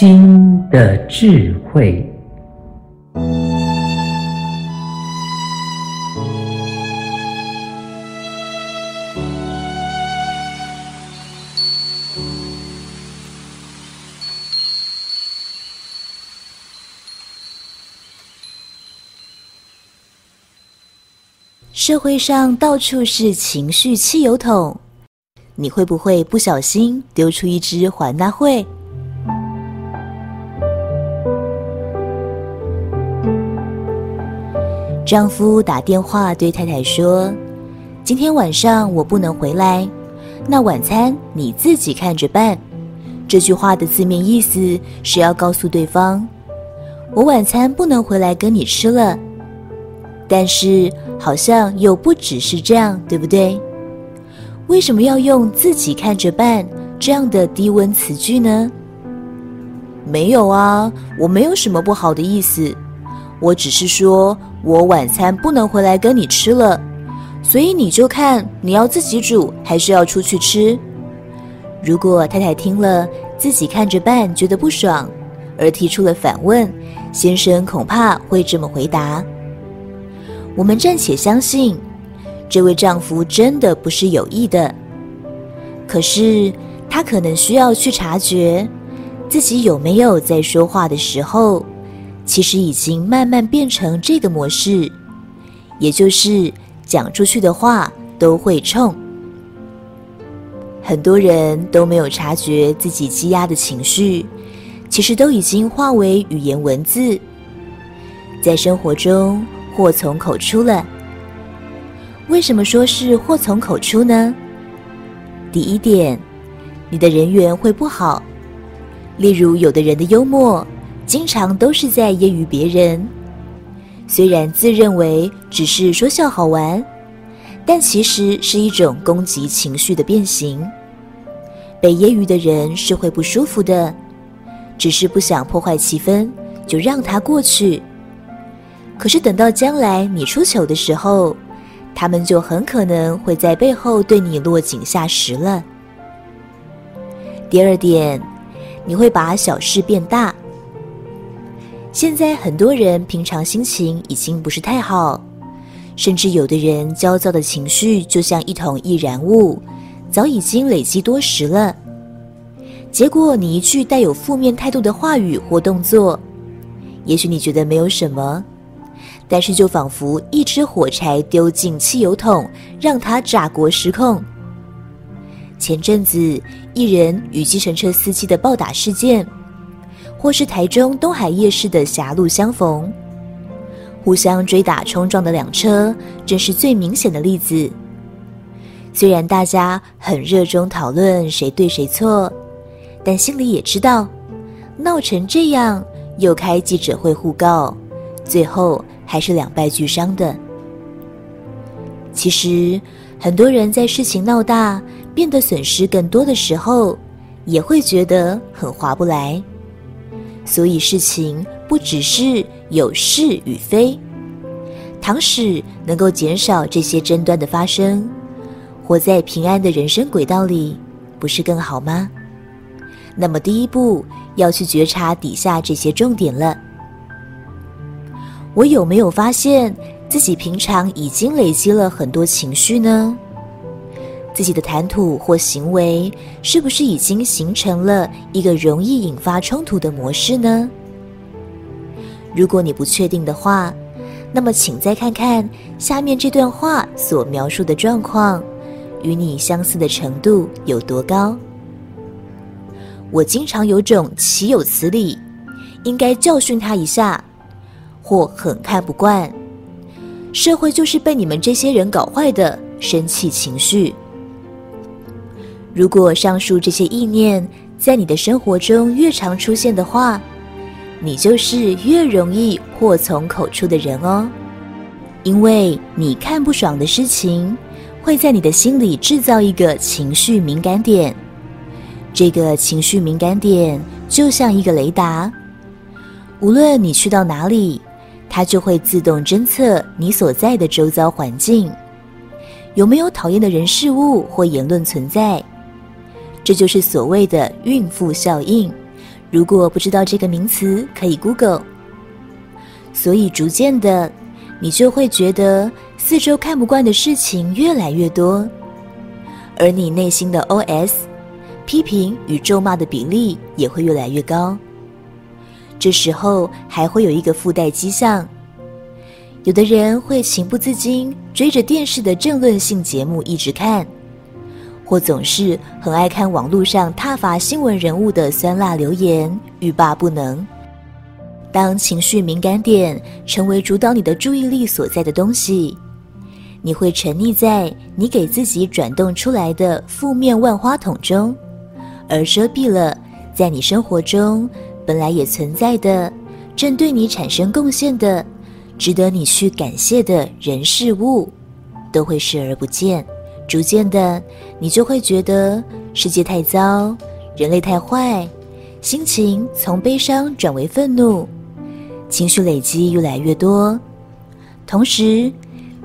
心的智慧。社会上到处是情绪汽油桶，你会不会不小心丢出一只环纳会？丈夫打电话对太太说：“今天晚上我不能回来，那晚餐你自己看着办。”这句话的字面意思是要告诉对方：“我晚餐不能回来跟你吃了。”但是好像又不只是这样，对不对？为什么要用“自己看着办”这样的低温词句呢？没有啊，我没有什么不好的意思，我只是说我晚餐不能回来跟你吃了，所以你就看你要自己煮还是要出去吃。如果太太听了“自己看着办”觉得不爽，而提出了反问，先生恐怕会这么回答。我们暂且相信，这位丈夫真的不是有意的。可是他可能需要去察觉，自己有没有在说话的时候，其实已经慢慢变成这个模式，也就是讲出去的话都会冲。很多人都没有察觉自己积压的情绪，其实都已经化为语言文字，在生活中。祸从口出了。为什么说是祸从口出呢？第一点，你的人缘会不好。例如，有的人的幽默，经常都是在揶揄别人。虽然自认为只是说笑好玩，但其实是一种攻击情绪的变形。被揶揄的人是会不舒服的，只是不想破坏气氛，就让他过去。可是等到将来你出糗的时候，他们就很可能会在背后对你落井下石了。第二点，你会把小事变大。现在很多人平常心情已经不是太好，甚至有的人焦躁的情绪就像一桶易燃物，早已经累积多时了。结果你一句带有负面态度的话语或动作，也许你觉得没有什么。但是，就仿佛一支火柴丢进汽油桶，让它炸锅失控。前阵子，一人与计程车司机的暴打事件，或是台中东海夜市的狭路相逢，互相追打冲撞的两车，正是最明显的例子。虽然大家很热衷讨论谁对谁错，但心里也知道，闹成这样，又开记者会互告，最后。还是两败俱伤的。其实，很多人在事情闹大、变得损失更多的时候，也会觉得很划不来。所以，事情不只是有是与非。倘使能够减少这些争端的发生，活在平安的人生轨道里，不是更好吗？那么，第一步要去觉察底下这些重点了。我有没有发现自己平常已经累积了很多情绪呢？自己的谈吐或行为是不是已经形成了一个容易引发冲突的模式呢？如果你不确定的话，那么请再看看下面这段话所描述的状况，与你相似的程度有多高？我经常有种岂有此理，应该教训他一下。或很看不惯，社会就是被你们这些人搞坏的，生气情绪。如果上述这些意念在你的生活中越常出现的话，你就是越容易祸从口出的人哦。因为你看不爽的事情，会在你的心里制造一个情绪敏感点，这个情绪敏感点就像一个雷达，无论你去到哪里。它就会自动侦测你所在的周遭环境，有没有讨厌的人事物或言论存在。这就是所谓的孕妇效应，如果不知道这个名词，可以 Google。所以逐渐的，你就会觉得四周看不惯的事情越来越多，而你内心的 OS 批评与咒骂的比例也会越来越高。这时候还会有一个附带迹象，有的人会情不自禁追着电视的政论性节目一直看。或总是很爱看网络上挞伐新闻人物的酸辣留言，欲罢不能。当情绪敏感点成为主导你的注意力所在的东西，你会沉溺在你给自己转动出来的负面万花筒中，而遮蔽了在你生活中本来也存在的、正对你产生贡献的、值得你去感谢的人事物，都会视而不见。逐渐的，你就会觉得世界太糟，人类太坏，心情从悲伤转为愤怒，情绪累积越来越多。同时，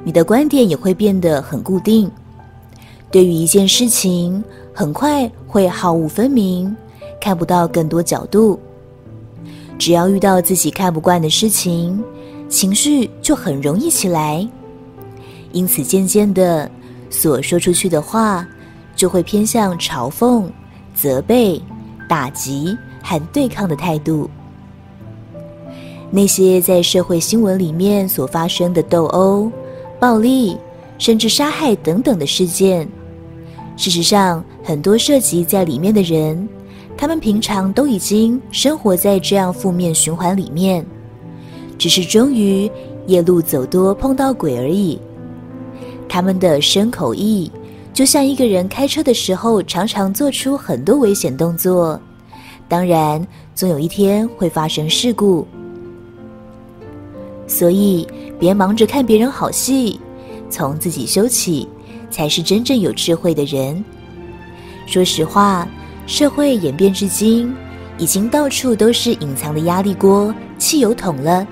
你的观点也会变得很固定，对于一件事情，很快会好恶分明，看不到更多角度。只要遇到自己看不惯的事情，情绪就很容易起来。因此，渐渐的。所说出去的话，就会偏向嘲讽、责备、打击和对抗的态度。那些在社会新闻里面所发生的斗殴、暴力，甚至杀害等等的事件，事实上，很多涉及在里面的人，他们平常都已经生活在这样负面循环里面，只是终于夜路走多碰到鬼而已。他们的身口意，就像一个人开车的时候，常常做出很多危险动作。当然，总有一天会发生事故。所以，别忙着看别人好戏，从自己修起，才是真正有智慧的人。说实话，社会演变至今，已经到处都是隐藏的压力锅、汽油桶了。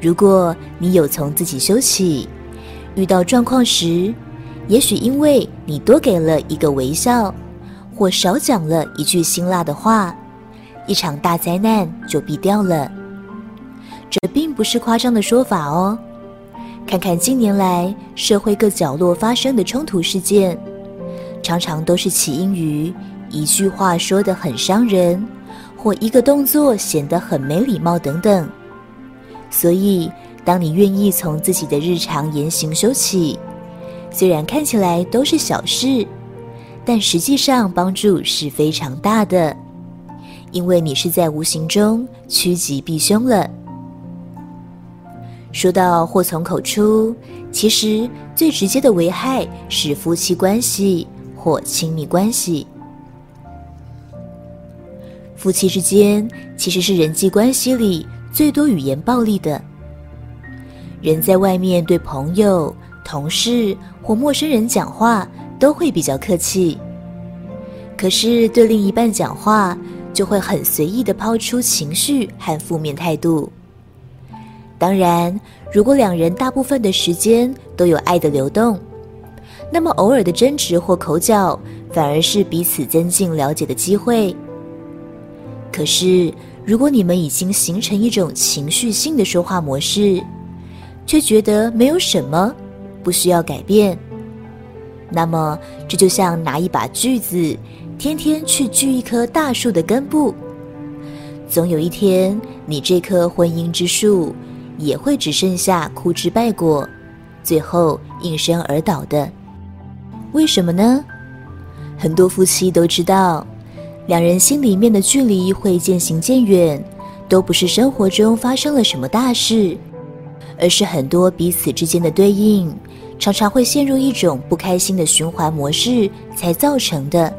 如果你有从自己修起，遇到状况时，也许因为你多给了一个微笑，或少讲了一句辛辣的话，一场大灾难就避掉了。这并不是夸张的说法哦。看看近年来社会各角落发生的冲突事件，常常都是起因于一句话说得很伤人，或一个动作显得很没礼貌等等。所以，当你愿意从自己的日常言行修起，虽然看起来都是小事，但实际上帮助是非常大的，因为你是在无形中趋吉避凶了。说到祸从口出，其实最直接的危害是夫妻关系或亲密关系。夫妻之间其实是人际关系里最多语言暴力的。人在外面对朋友、同事或陌生人讲话都会比较客气，可是对另一半讲话就会很随意地抛出情绪和负面态度。当然，如果两人大部分的时间都有爱的流动，那么偶尔的争执或口角反而是彼此增进了解的机会。可是，如果你们已经形成一种情绪性的说话模式，却觉得没有什么，不需要改变。那么，这就像拿一把锯子，天天去锯一棵大树的根部。总有一天，你这棵婚姻之树也会只剩下枯枝败果，最后应声而倒的。为什么呢？很多夫妻都知道，两人心里面的距离会渐行渐远，都不是生活中发生了什么大事。而是很多彼此之间的对应，常常会陷入一种不开心的循环模式才造成的。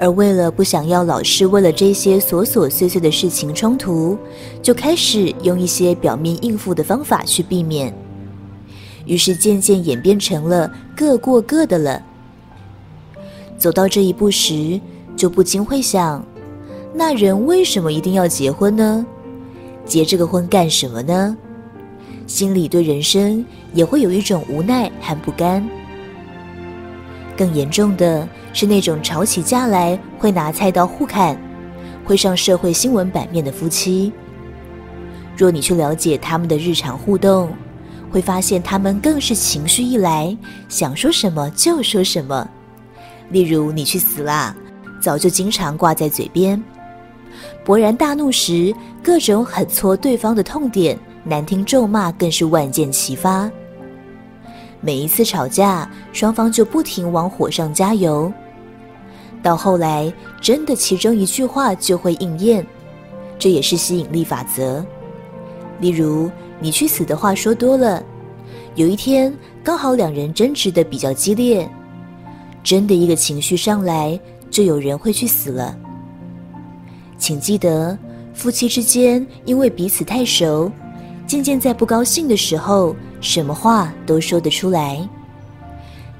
而为了不想要老是为了这些琐琐碎碎的事情冲突，就开始用一些表面应付的方法去避免，于是渐渐演变成了各过各的了。走到这一步时，就不禁会想：那人为什么一定要结婚呢？结这个婚干什么呢？心里对人生也会有一种无奈和不甘。更严重的是那种吵起架来会拿菜刀互砍，会上社会新闻版面的夫妻。若你去了解他们的日常互动，会发现他们更是情绪一来，想说什么就说什么。例如“你去死啦”，早就经常挂在嘴边；勃然大怒时，各种狠戳对方的痛点，难听咒骂更是万箭齐发。每一次吵架，双方就不停往火上加油，到后来真的其中一句话就会应验，这也是吸引力法则。例如，“你去死”的话说多了，有一天刚好两人争执的比较激烈。真的一个情绪上来，就有人会去死了。请记得，夫妻之间因为彼此太熟，渐渐在不高兴的时候，什么话都说得出来。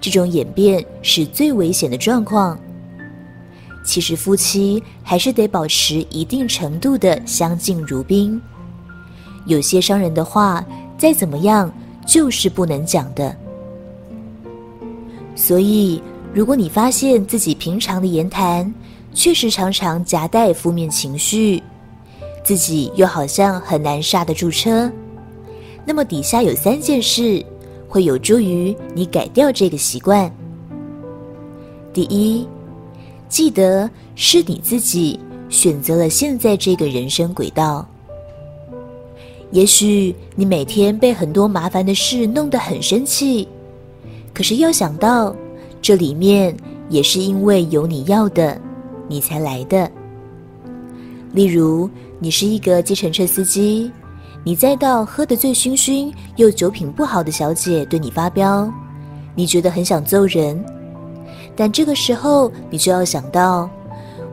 这种演变是最危险的状况。其实夫妻还是得保持一定程度的相敬如宾。有些伤人的话，再怎么样就是不能讲的。所以。如果你发现自己平常的言谈确实常常夹带负面情绪，自己又好像很难刹得住车，那么底下有三件事会有助于你改掉这个习惯。第一，记得是你自己选择了现在这个人生轨道。也许你每天被很多麻烦的事弄得很生气，可是要想到。这里面也是因为有你要的，你才来的。例如，你是一个计程车司机，你再到喝得醉醺醺又酒品不好的小姐对你发飙，你觉得很想揍人。但这个时候，你就要想到，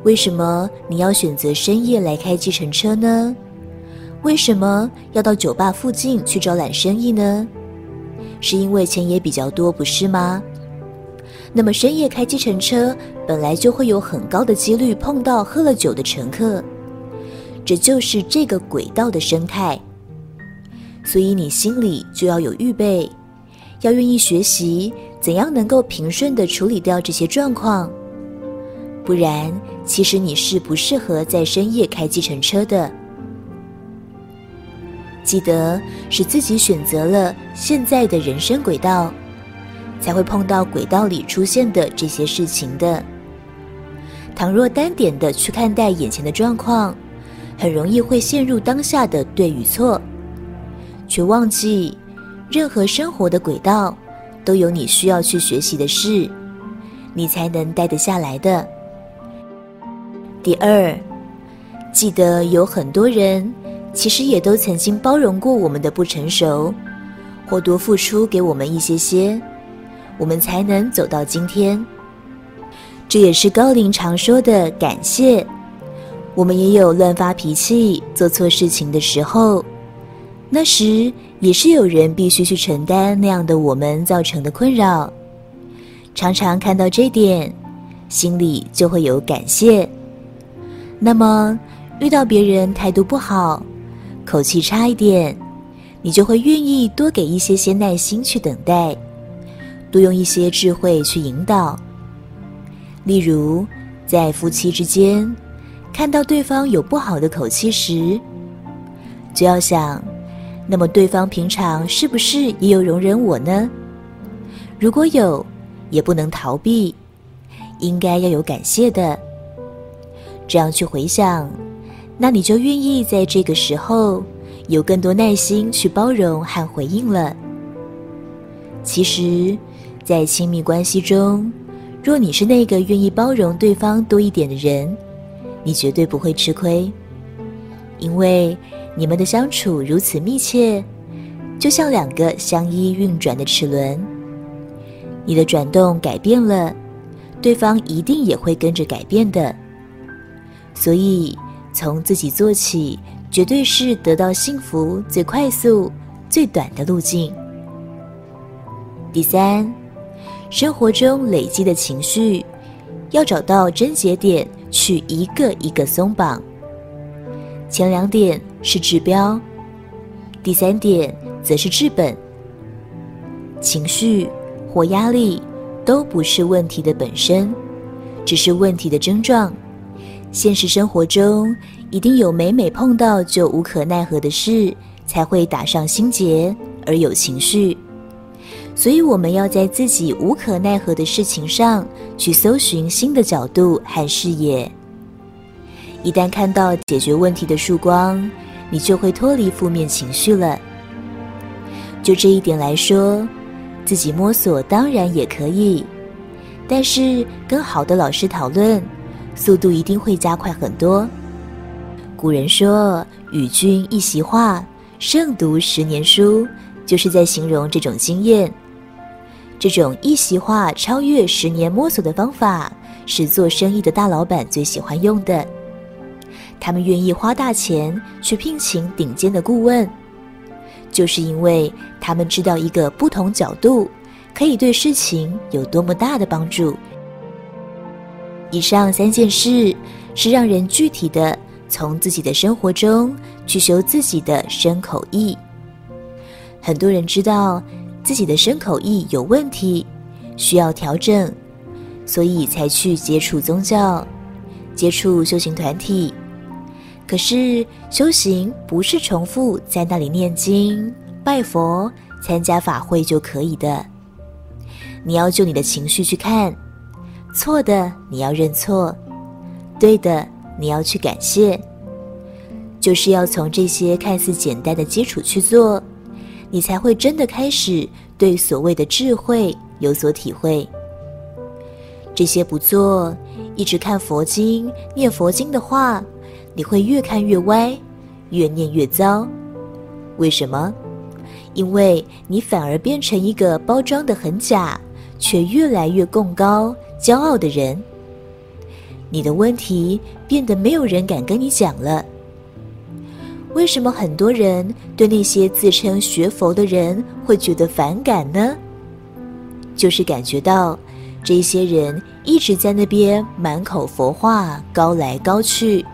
为什么你要选择深夜来开计程车呢？为什么要到酒吧附近去招揽生意呢？是因为钱也比较多，不是吗？那么深夜开计程车，本来就会有很高的几率碰到喝了酒的乘客，这就是这个轨道的生态。所以你心里就要有预备，要愿意学习怎样能够平顺的处理掉这些状况。不然，其实你是不适合在深夜开计程车的。记得是自己选择了现在的人生轨道。才会碰到轨道里出现的这些事情的。倘若单点的去看待眼前的状况，很容易会陷入当下的对与错，却忘记任何生活的轨道都有你需要去学习的事，你才能待得下来的。第二，记得有很多人其实也都曾经包容过我们的不成熟，或多付出给我们一些些。我们才能走到今天。这也是高龄常说的感谢。我们也有乱发脾气、做错事情的时候，那时也是有人必须去承担那样的我们造成的困扰。常常看到这点，心里就会有感谢。那么，遇到别人态度不好、口气差一点，你就会愿意多给一些些耐心去等待。多用一些智慧去引导。例如，在夫妻之间，看到对方有不好的口气时，就要想：那么对方平常是不是也有容忍我呢？如果有，也不能逃避，应该要有感谢的。这样去回想，那你就愿意在这个时候有更多耐心去包容和回应了。其实。在亲密关系中，若你是那个愿意包容对方多一点的人，你绝对不会吃亏，因为你们的相处如此密切，就像两个相依运转的齿轮。你的转动改变了，对方一定也会跟着改变的。所以，从自己做起，绝对是得到幸福最快速、最短的路径。第三。生活中累积的情绪，要找到症结点，去一个一个松绑。前两点是治标，第三点则是治本。情绪或压力都不是问题的本身，只是问题的症状。现实生活中一定有每每碰到就无可奈何的事，才会打上心结而有情绪。所以我们要在自己无可奈何的事情上去搜寻新的角度和视野。一旦看到解决问题的曙光，你就会脱离负面情绪了。就这一点来说，自己摸索当然也可以，但是跟好的老师讨论，速度一定会加快很多。古人说：“与君一席话，胜读十年书”，就是在形容这种经验。这种一席话超越十年摸索的方法，是做生意的大老板最喜欢用的。他们愿意花大钱去聘请顶尖的顾问。就是因为他们知道一个不同角度可以对事情有多么大的帮助。以上三件事是让人具体的从自己的生活中去修自己的身口意。很多人知道自己的身口意有问题，需要调整，所以才去接触宗教，接触修行团体。可是修行不是重复在那里念经、拜佛、参加法会就可以的。你要就你的情绪去看，错的你要认错，对的你要去感谢。就是要从这些看似简单的基础去做，你才会真的开始对所谓的智慧有所体会。这些不做，一直看佛经、念佛经的话，你会越看越歪，越念越糟。为什么？因为你反而变成一个包装得很假，却越来越贡高、骄傲的人。你的问题变得没有人敢跟你讲了。为什么很多人对那些自称学佛的人会觉得反感呢？就是感觉到这些人一直在那边满口佛话，高来高去。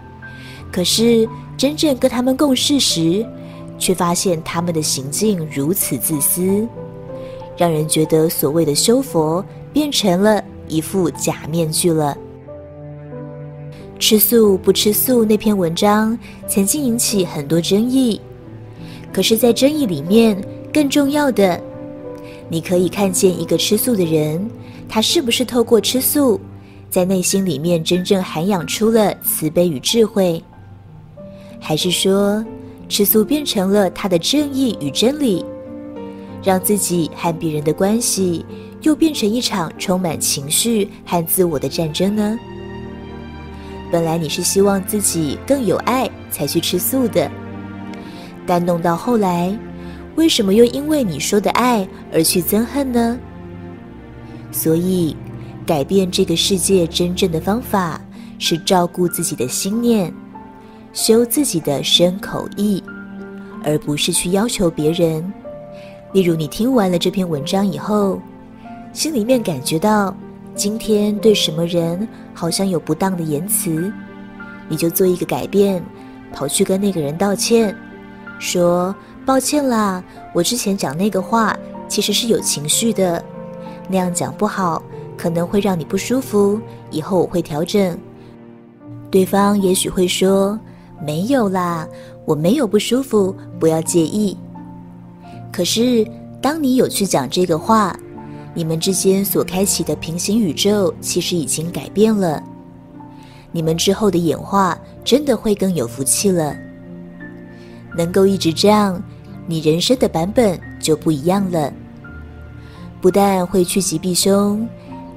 可是真正跟他们共事时，却发现他们的行径如此自私，让人觉得所谓的修佛变成了一副假面具了。吃素不吃素那篇文章曾经引起很多争议，可是，在争议里面，更重要的，你可以看见一个吃素的人，他是不是透过吃素，在内心里面真正涵养出了慈悲与智慧。还是说，吃素变成了他的正义与真理，让自己和别人的关系又变成一场充满情绪和自我的战争呢？本来你是希望自己更有爱才去吃素的，但弄到后来，为什么又因为你说的爱而去憎恨呢？所以，改变这个世界真正的方法是照顾自己的心念。修自己的身口意，而不是去要求别人。例如，你听完了这篇文章以后，心里面感觉到今天对什么人好像有不当的言辞，你就做一个改变，跑去跟那个人道歉，说抱歉啦，我之前讲那个话其实是有情绪的，那样讲不好，可能会让你不舒服，以后我会调整。对方也许会说。没有啦，我没有不舒服，不要介意。可是，当你有去讲这个话，你们之间所开启的平行宇宙其实已经改变了。你们之后的演化真的会更有福气了。能够一直这样，你人生的版本就不一样了。不但会趋吉避凶，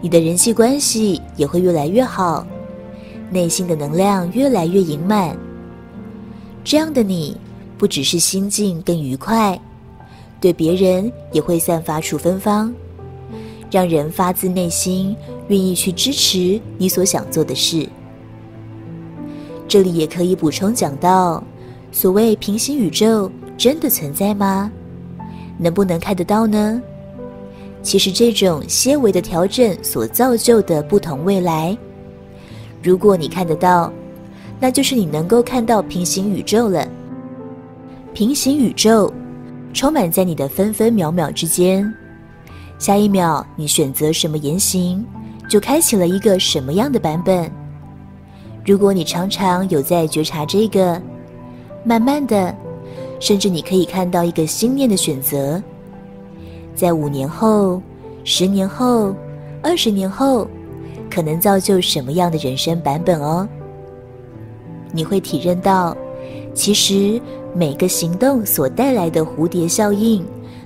你的人际关系也会越来越好，内心的能量越来越盈满。这样的你，不只是心境更愉快，对别人也会散发出芬芳，让人发自内心愿意去支持你所想做的事。这里也可以补充讲到，所谓平行宇宙真的存在吗？能不能看得到呢？其实这种些微的调整所造就的不同未来，如果你看得到。那就是你能够看到平行宇宙了。平行宇宙充满在你的分分秒秒之间，下一秒你选择什么言行，就开启了一个什么样的版本。如果你常常有在觉察这个，慢慢的，甚至你可以看到一个心念的选择，在五年后、十年后、二十年后，可能造就什么样的人生版本哦？你会体认到，其实每个行动所带来的蝴蝶效应，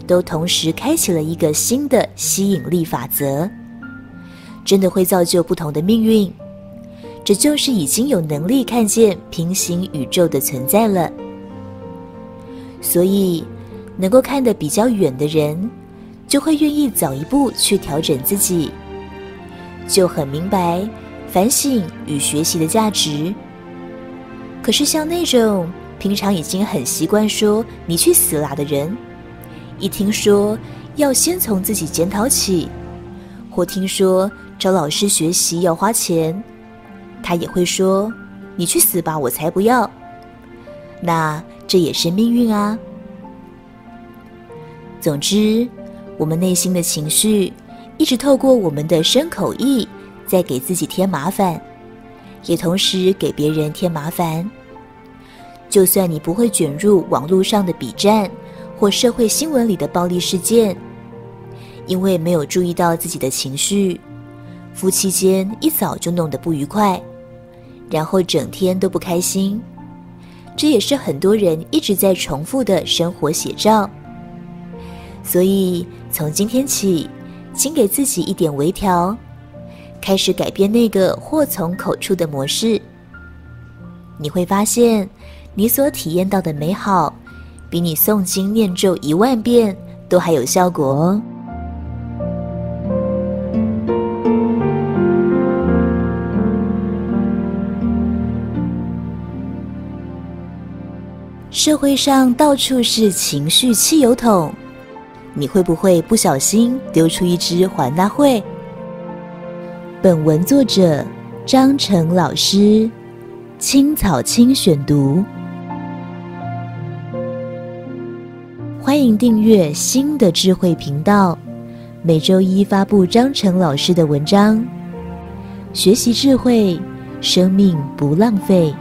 都同时开启了一个新的吸引力法则，真的会造就不同的命运。这就是已经有能力看见平行宇宙的存在了。所以，能够看得比较远的人，就会愿意早一步去调整自己，就很明白反省与学习的价值。可是，像那种平常已经很习惯说“你去死啦”的人，一听说要先从自己检讨起，或听说找老师学习要花钱，他也会说：“你去死吧，我才不要。”那这也是命运啊。总之，我们内心的情绪一直透过我们的身口意，在给自己添麻烦，也同时给别人添麻烦。就算你不会卷入网络上的笔战或社会新闻里的暴力事件，因为没有注意到自己的情绪，夫妻间一早就弄得不愉快。然后整天都不开心，这也是很多人一直在重复的生活写照。所以从今天起，请给自己一点微调，开始改变那个祸从口出的模式。你会发现，你所体验到的美好，比你诵经念咒一万遍都还有效果哦。社会上到处是情绪汽油桶，你会不会不小心丢出一支环纳会？本文作者张成老师，青草青选读。欢迎订阅新的智慧频道，每周一发布张成老师的文章，学习智慧，生命不浪费。